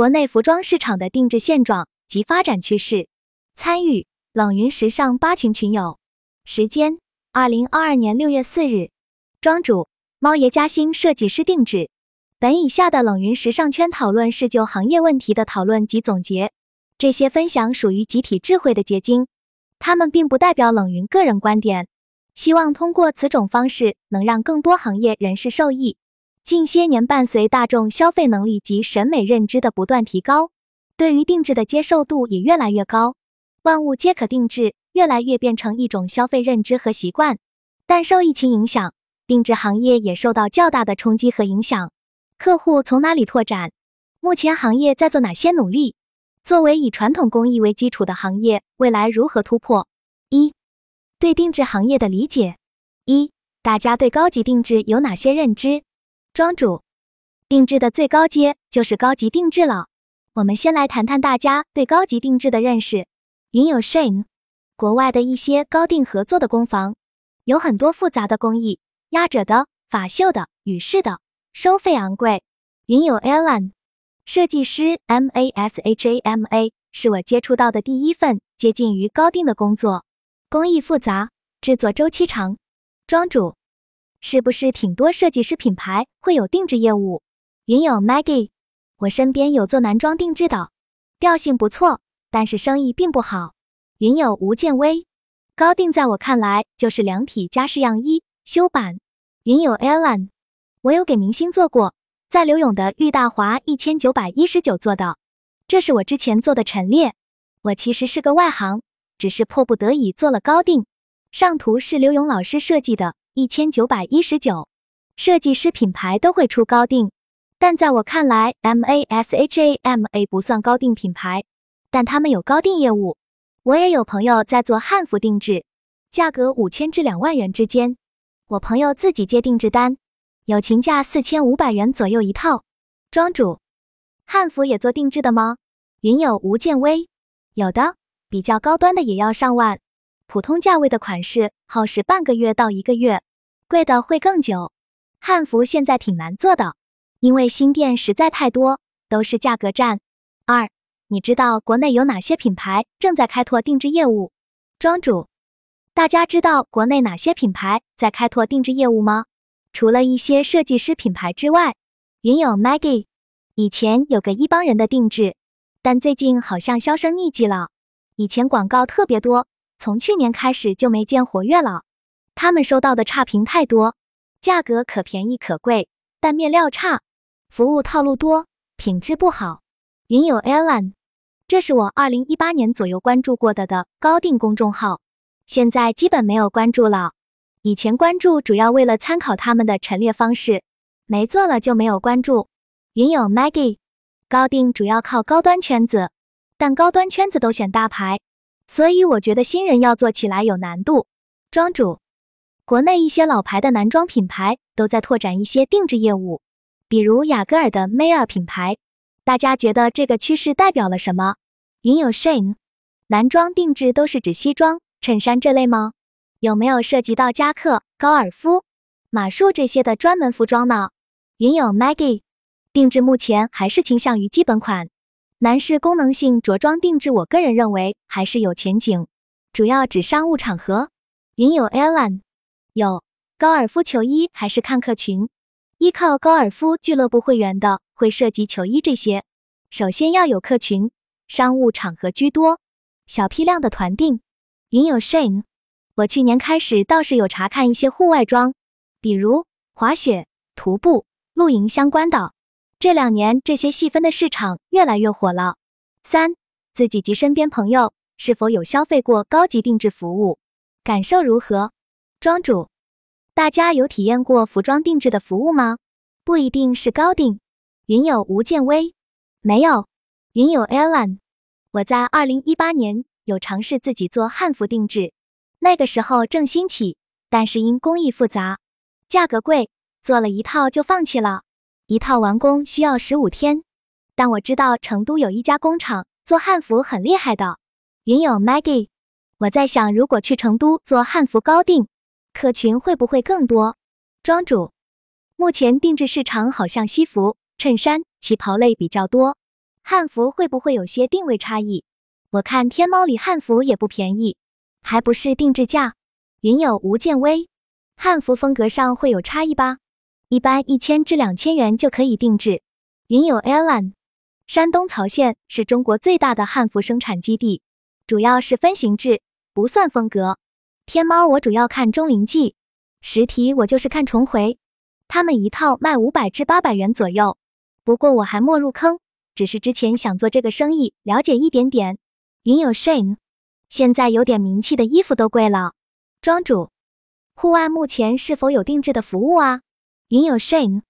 国内服装市场的定制现状及发展趋势。参与冷云时尚八群群友。时间：二零二二年六月四日。庄主：猫爷嘉兴设计师定制。本以下的冷云时尚圈讨论是就行业问题的讨论及总结，这些分享属于集体智慧的结晶，他们并不代表冷云个人观点。希望通过此种方式，能让更多行业人士受益。近些年，伴随大众消费能力及审美认知的不断提高，对于定制的接受度也越来越高。万物皆可定制，越来越变成一种消费认知和习惯。但受疫情影响，定制行业也受到较大的冲击和影响。客户从哪里拓展？目前行业在做哪些努力？作为以传统工艺为基础的行业，未来如何突破？一对定制行业的理解。一，大家对高级定制有哪些认知？庄主，定制的最高阶就是高级定制了。我们先来谈谈大家对高级定制的认识。云有 Shane，国外的一些高定合作的工坊，有很多复杂的工艺，压褶的、法绣的、羽饰的，收费昂贵。云有 Alan，设计师 M A S H A M A，是我接触到的第一份接近于高定的工作。工艺复杂，制作周期长。庄主，是不是挺多设计师品牌会有定制业务？云友 Maggie，我身边有做男装定制的，调性不错，但是生意并不好。云友吴建威，高定在我看来就是量体加试样衣修版。云友 Alan，我有给明星做过，在刘勇的玉大华一千九百一十九做的，这是我之前做的陈列。我其实是个外行。只是迫不得已做了高定，上图是刘勇老师设计的，一千九百一十九。设计师品牌都会出高定，但在我看来，M A S H A M A 不算高定品牌，但他们有高定业务。我也有朋友在做汉服定制，价格五千至两万元之间。我朋友自己接定制单，友情价四千五百元左右一套。庄主，汉服也做定制的吗？云友吴建威，有的。比较高端的也要上万，普通价位的款式耗时半个月到一个月，贵的会更久。汉服现在挺难做的，因为新店实在太多，都是价格战。二，你知道国内有哪些品牌正在开拓定制业务？庄主，大家知道国内哪些品牌在开拓定制业务吗？除了一些设计师品牌之外，云有 Maggie，以前有个一帮人的定制，但最近好像销声匿迹了。以前广告特别多，从去年开始就没见活跃了。他们收到的差评太多，价格可便宜可贵，但面料差，服务套路多，品质不好。云有 Alan，这是我二零一八年左右关注过的的高定公众号，现在基本没有关注了。以前关注主要为了参考他们的陈列方式，没做了就没有关注。云有 Maggie，高定主要靠高端圈子。但高端圈子都选大牌，所以我觉得新人要做起来有难度。庄主，国内一些老牌的男装品牌都在拓展一些定制业务，比如雅戈尔的 Mayer 品牌。大家觉得这个趋势代表了什么？云有 Shane，男装定制都是指西装、衬衫这类吗？有没有涉及到夹克、高尔夫、马术这些的专门服装呢？云有 Maggie，定制目前还是倾向于基本款。男士功能性着装定制，我个人认为还是有前景，主要指商务场合。云有 Alan，有高尔夫球衣还是看客群？依靠高尔夫俱乐部会员的会涉及球衣这些，首先要有客群，商务场合居多，小批量的团订。云有 Shane，我去年开始倒是有查看一些户外装，比如滑雪、徒步、露营相关的。这两年，这些细分的市场越来越火了。三，自己及身边朋友是否有消费过高级定制服务，感受如何？庄主，大家有体验过服装定制的服务吗？不一定是高定。云友吴建威，没有。云友 Alan，我在二零一八年有尝试自己做汉服定制，那个时候正兴起，但是因工艺复杂，价格贵，做了一套就放弃了。一套完工需要十五天，但我知道成都有一家工厂做汉服很厉害的。云友 Maggie，我在想，如果去成都做汉服高定，客群会不会更多？庄主，目前定制市场好像西服、衬衫、旗袍类比较多，汉服会不会有些定位差异？我看天猫里汉服也不便宜，还不是定制价。云友吴建威，汉服风格上会有差异吧？一般一千至两千元就可以定制。云友 Alan，山东曹县是中国最大的汉服生产基地，主要是分型制，不算风格。天猫我主要看钟灵记，实体我就是看重回，他们一套卖五百至八百元左右。不过我还没入坑，只是之前想做这个生意，了解一点点。云有 Shane，现在有点名气的衣服都贵了。庄主，户外目前是否有定制的服务啊？云有 Shane，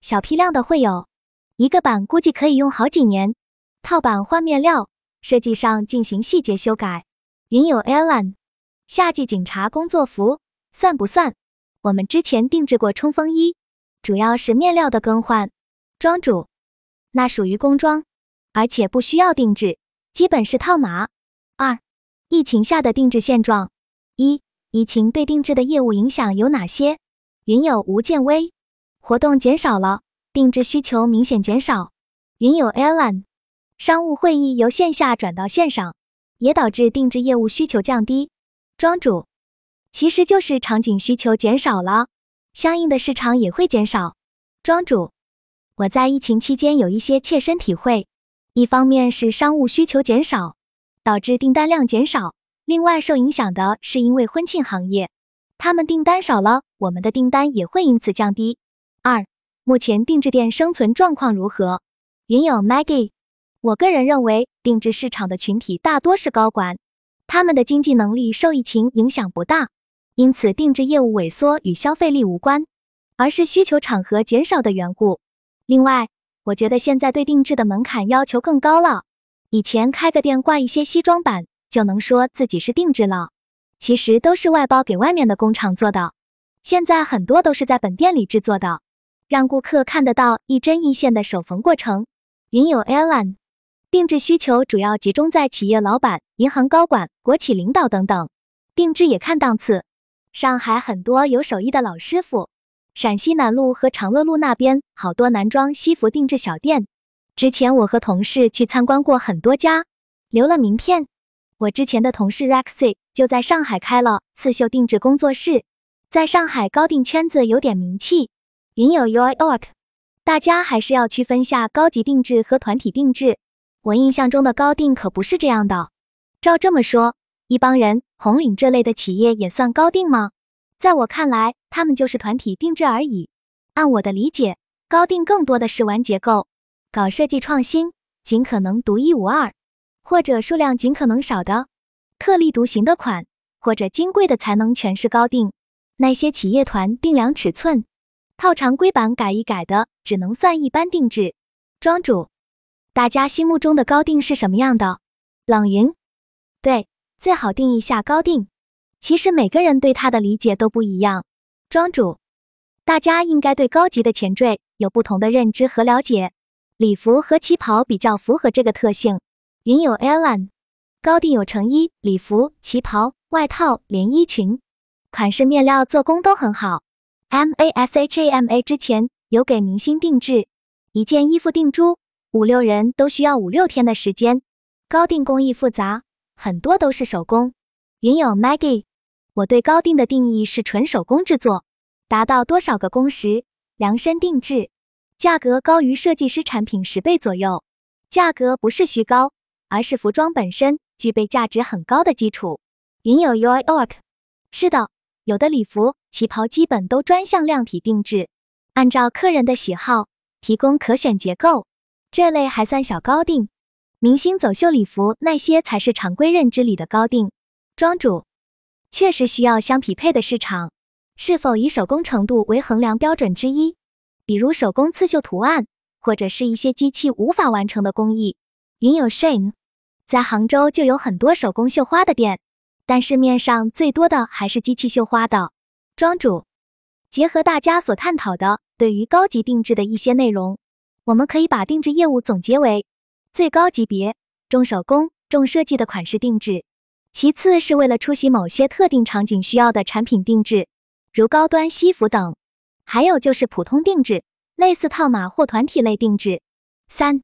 小批量的会有，一个版估计可以用好几年。套版换面料，设计上进行细节修改。云有 Alan。夏季警察工作服算不算？我们之前定制过冲锋衣，主要是面料的更换。庄主，那属于工装，而且不需要定制，基本是套码。二、疫情下的定制现状。一、疫情对定制的业务影响有哪些？云有吴建威，活动减少了，定制需求明显减少。云友 Alan，商务会议由线下转到线上，也导致定制业务需求降低。庄主，其实就是场景需求减少了，相应的市场也会减少。庄主，我在疫情期间有一些切身体会，一方面是商务需求减少，导致订单量减少；另外受影响的是因为婚庆行业，他们订单少了，我们的订单也会因此降低。二，目前定制店生存状况如何？云友 Maggie，我个人认为定制市场的群体大多是高管。他们的经济能力受疫情影响不大，因此定制业务萎缩与消费力无关，而是需求场合减少的缘故。另外，我觉得现在对定制的门槛要求更高了。以前开个店挂一些西装版就能说自己是定制了，其实都是外包给外面的工厂做的。现在很多都是在本店里制作的，让顾客看得到一针一线的手缝过程。云友 Alan。定制需求主要集中在企业老板、银行高管、国企领导等等。定制也看档次，上海很多有手艺的老师傅，陕西南路和长乐路那边好多男装西服定制小店。之前我和同事去参观过很多家，留了名片。我之前的同事 Rexy 就在上海开了刺绣定制工作室，在上海高定圈子有点名气。云有 York，大家还是要区分下高级定制和团体定制。我印象中的高定可不是这样的。照这么说，一帮人、红领这类的企业也算高定吗？在我看来，他们就是团体定制而已。按我的理解，高定更多的是玩结构、搞设计创新，尽可能独一无二，或者数量尽可能少的特立独行的款，或者金贵的才能全是高定。那些企业团定量尺寸、套常规版改一改的，只能算一般定制。庄主。大家心目中的高定是什么样的？冷云，对，最好定一下高定。其实每个人对它的理解都不一样。庄主，大家应该对高级的前缀有不同的认知和了解。礼服和旗袍比较符合这个特性。云有 Alan，高定有成衣、礼服、旗袍、外套、连衣裙，款式、面料、做工都很好。Mashama 之前有给明星定制一件衣服定珠。五六人都需要五六天的时间，高定工艺复杂，很多都是手工。云友 Maggie，我对高定的定义是纯手工制作，达到多少个工时，量身定制，价格高于设计师产品十倍左右。价格不是虚高，而是服装本身具备价值很高的基础。云友 York，是的，有的礼服、旗袍基本都专项量体定制，按照客人的喜好提供可选结构。这类还算小高定，明星走秀礼服那些才是常规认知里的高定。庄主确实需要相匹配的市场，是否以手工程度为衡量标准之一？比如手工刺绣图案，或者是一些机器无法完成的工艺。云有 Shane，在杭州就有很多手工绣花的店，但市面上最多的还是机器绣花的。庄主结合大家所探讨的对于高级定制的一些内容。我们可以把定制业务总结为最高级别重手工、重设计的款式定制，其次是为了出席某些特定场景需要的产品定制，如高端西服等；还有就是普通定制，类似套码或团体类定制。三、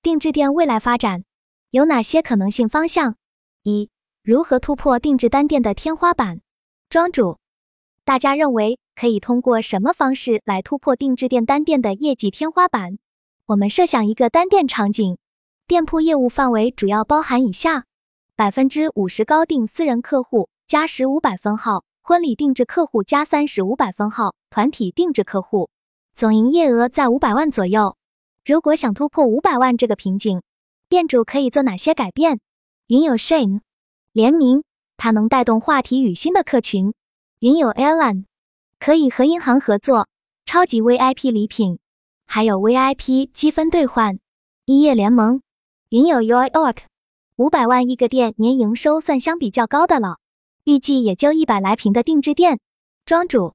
定制店未来发展有哪些可能性方向？一、如何突破定制单店的天花板？庄主，大家认为可以通过什么方式来突破定制店单店的业绩天花板？我们设想一个单店场景，店铺业务范围主要包含以下：百分之五十高定私人客户加十五百分号，婚礼定制客户加三十五百分号，团体定制客户，总营业额在五百万左右。如果想突破五百万这个瓶颈，店主可以做哪些改变？云有 Shane 联名，它能带动话题与新的客群。云有 Alan 可以和银行合作，超级 VIP 礼品，还有 VIP 积分兑换。一夜联盟，云有 Uyork 五百万一个店年营收算相比较高的了，预计也就一百来平的定制店。庄主，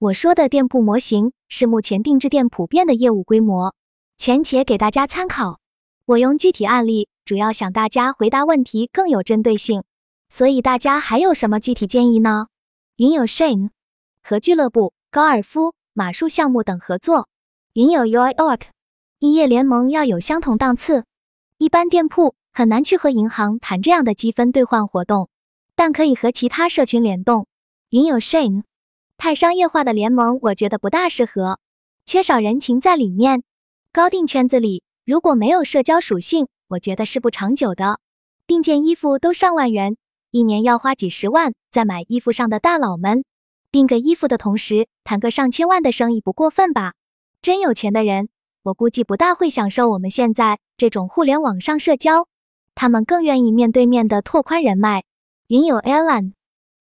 我说的店铺模型是目前定制店普遍的业务规模。全且给大家参考。我用具体案例，主要想大家回答问题更有针对性。所以大家还有什么具体建议呢？云有 Shane 和俱乐部、高尔夫、马术项目等合作。云有 Uyork 一夜联盟要有相同档次，一般店铺很难去和银行谈这样的积分兑换活动，但可以和其他社群联动。云有 Shane 太商业化的联盟，我觉得不大适合，缺少人情在里面。高定圈子里如果没有社交属性，我觉得是不长久的。订件衣服都上万元，一年要花几十万在买衣服上的大佬们，订个衣服的同时谈个上千万的生意不过分吧？真有钱的人，我估计不大会享受我们现在这种互联网上社交，他们更愿意面对面的拓宽人脉。云有 Alan，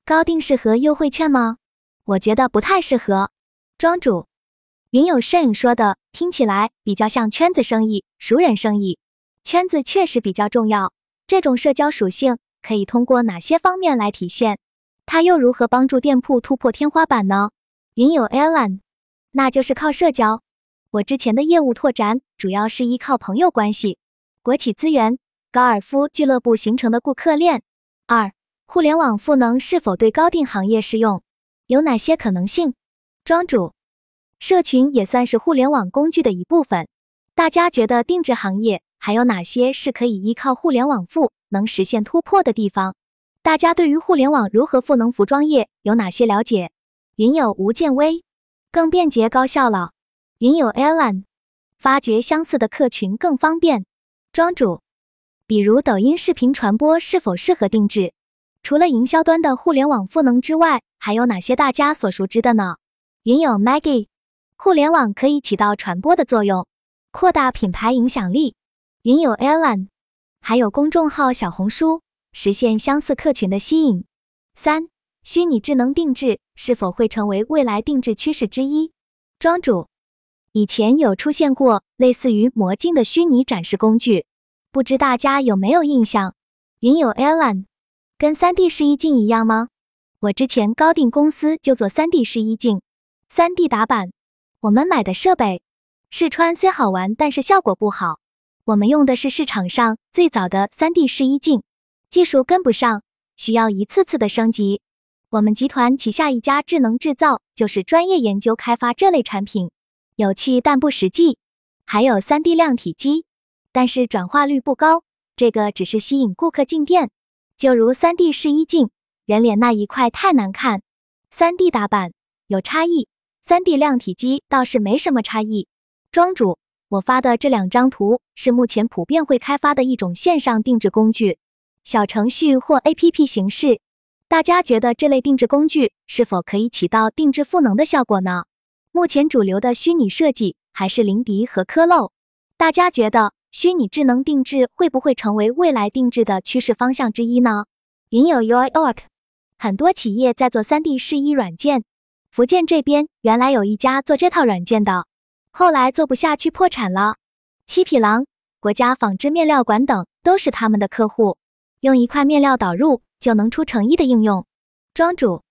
高定适合优惠券吗？我觉得不太适合。庄主。云有摄影说的听起来比较像圈子生意、熟人生意，圈子确实比较重要。这种社交属性可以通过哪些方面来体现？它又如何帮助店铺突破天花板呢？云有 Alan，那就是靠社交。我之前的业务拓展主要是依靠朋友关系、国企资源、高尔夫俱乐部形成的顾客链。二、互联网赋能是否对高定行业适用？有哪些可能性？庄主。社群也算是互联网工具的一部分。大家觉得定制行业还有哪些是可以依靠互联网赋能实现突破的地方？大家对于互联网如何赋能服装业有哪些了解？云有吴建威，更便捷高效了。云有 Alan，发掘相似的客群更方便。庄主，比如抖音视频传播是否适合定制？除了营销端的互联网赋能之外，还有哪些大家所熟知的呢？云有 Maggie。互联网可以起到传播的作用，扩大品牌影响力。云有 Alan，还有公众号小红书，实现相似客群的吸引。三、虚拟智能定制是否会成为未来定制趋势之一？庄主，以前有出现过类似于魔镜的虚拟展示工具，不知大家有没有印象？云有 Alan，跟 3D 试衣镜一样吗？我之前高定公司就做 3D 试衣镜，3D 打版。我们买的设备试穿虽好玩，但是效果不好。我们用的是市场上最早的 3D 试衣镜，技术跟不上，需要一次次的升级。我们集团旗下一家智能制造就是专业研究开发这类产品，有趣但不实际。还有 3D 量体机，但是转化率不高，这个只是吸引顾客进店。就如 3D 试衣镜，人脸那一块太难看，3D 打版有差异。三 D 量体机倒是没什么差异。庄主，我发的这两张图是目前普遍会开发的一种线上定制工具，小程序或 APP 形式。大家觉得这类定制工具是否可以起到定制赋能的效果呢？目前主流的虚拟设计还是林迪和科漏。大家觉得虚拟智能定制会不会成为未来定制的趋势方向之一呢？云有 Uyork，很多企业在做 3D 试衣软件。福建这边原来有一家做这套软件的，后来做不下去破产了。七匹狼、国家纺织面料馆等都是他们的客户，用一块面料导入就能出成衣的应用。庄主，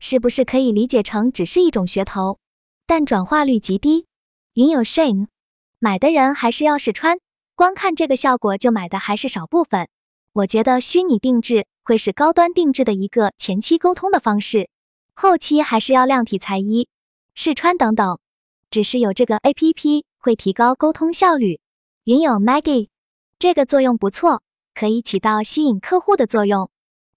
是不是可以理解成只是一种噱头，但转化率极低？云有 shame，买的人还是要试穿，光看这个效果就买的还是少部分。我觉得虚拟定制会是高端定制的一个前期沟通的方式。后期还是要量体裁衣、试穿等等，只是有这个 A P P 会提高沟通效率。云友 Maggie，这个作用不错，可以起到吸引客户的作用。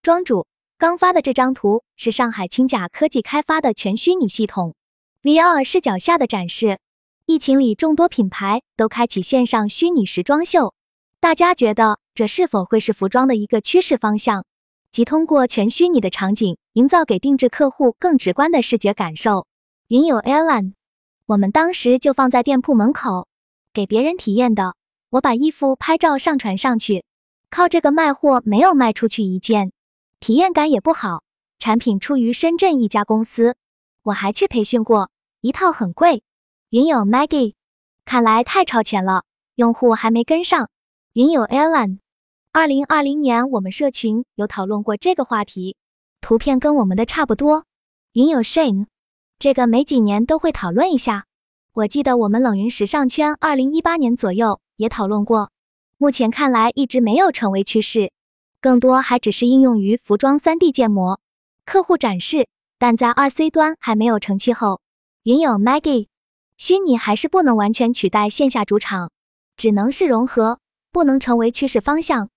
庄主刚发的这张图是上海清甲科技开发的全虚拟系统，VR 视角下的展示。疫情里，众多品牌都开启线上虚拟时装秀，大家觉得这是否会是服装的一个趋势方向？即通过全虚拟的场景，营造给定制客户更直观的视觉感受。云友 Alan，我们当时就放在店铺门口，给别人体验的。我把衣服拍照上传上去，靠这个卖货，没有卖出去一件，体验感也不好。产品出于深圳一家公司，我还去培训过，一套很贵。云友 Maggie，看来太超前了，用户还没跟上。云友 Alan，二零二零年我们社群有讨论过这个话题，图片跟我们的差不多。云友 Shane，这个每几年都会讨论一下。我记得我们冷云时尚圈二零一八年左右也讨论过，目前看来一直没有成为趋势，更多还只是应用于服装三 D 建模、客户展示，但在二 C 端还没有成气候。云友 Maggie。虚拟还是不能完全取代线下主场，只能是融合，不能成为趋势方向。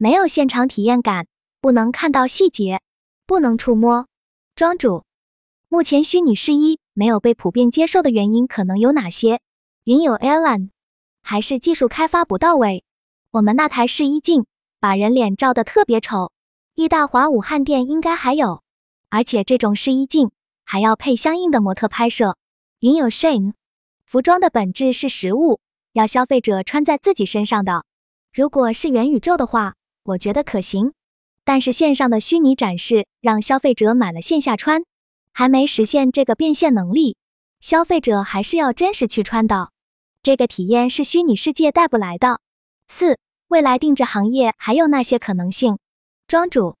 没有现场体验感，不能看到细节，不能触摸。庄主，目前虚拟试衣没有被普遍接受的原因可能有哪些？云友 Alan，还是技术开发不到位。我们那台试衣镜把人脸照得特别丑，易大华武汉店应该还有，而且这种试衣镜还要配相应的模特拍摄。云友 Shane。服装的本质是实物，要消费者穿在自己身上的。如果是元宇宙的话，我觉得可行。但是线上的虚拟展示让消费者买了线下穿，还没实现这个变现能力。消费者还是要真实去穿的，这个体验是虚拟世界带不来的。四、未来定制行业还有那些可能性？庄主，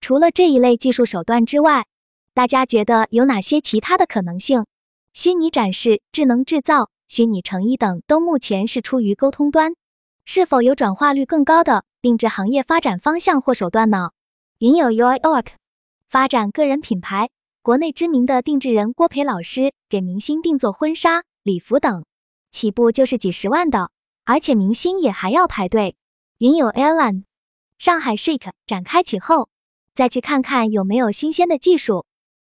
除了这一类技术手段之外，大家觉得有哪些其他的可能性？虚拟展示、智能制造、虚拟成衣等都目前是出于沟通端，是否有转化率更高的定制行业发展方向或手段呢？云友 UIORK 发展个人品牌，国内知名的定制人郭培老师给明星定做婚纱、礼服等，起步就是几十万的，而且明星也还要排队。云友 Alan 上海 Shake 展开起后，再去看看有没有新鲜的技术。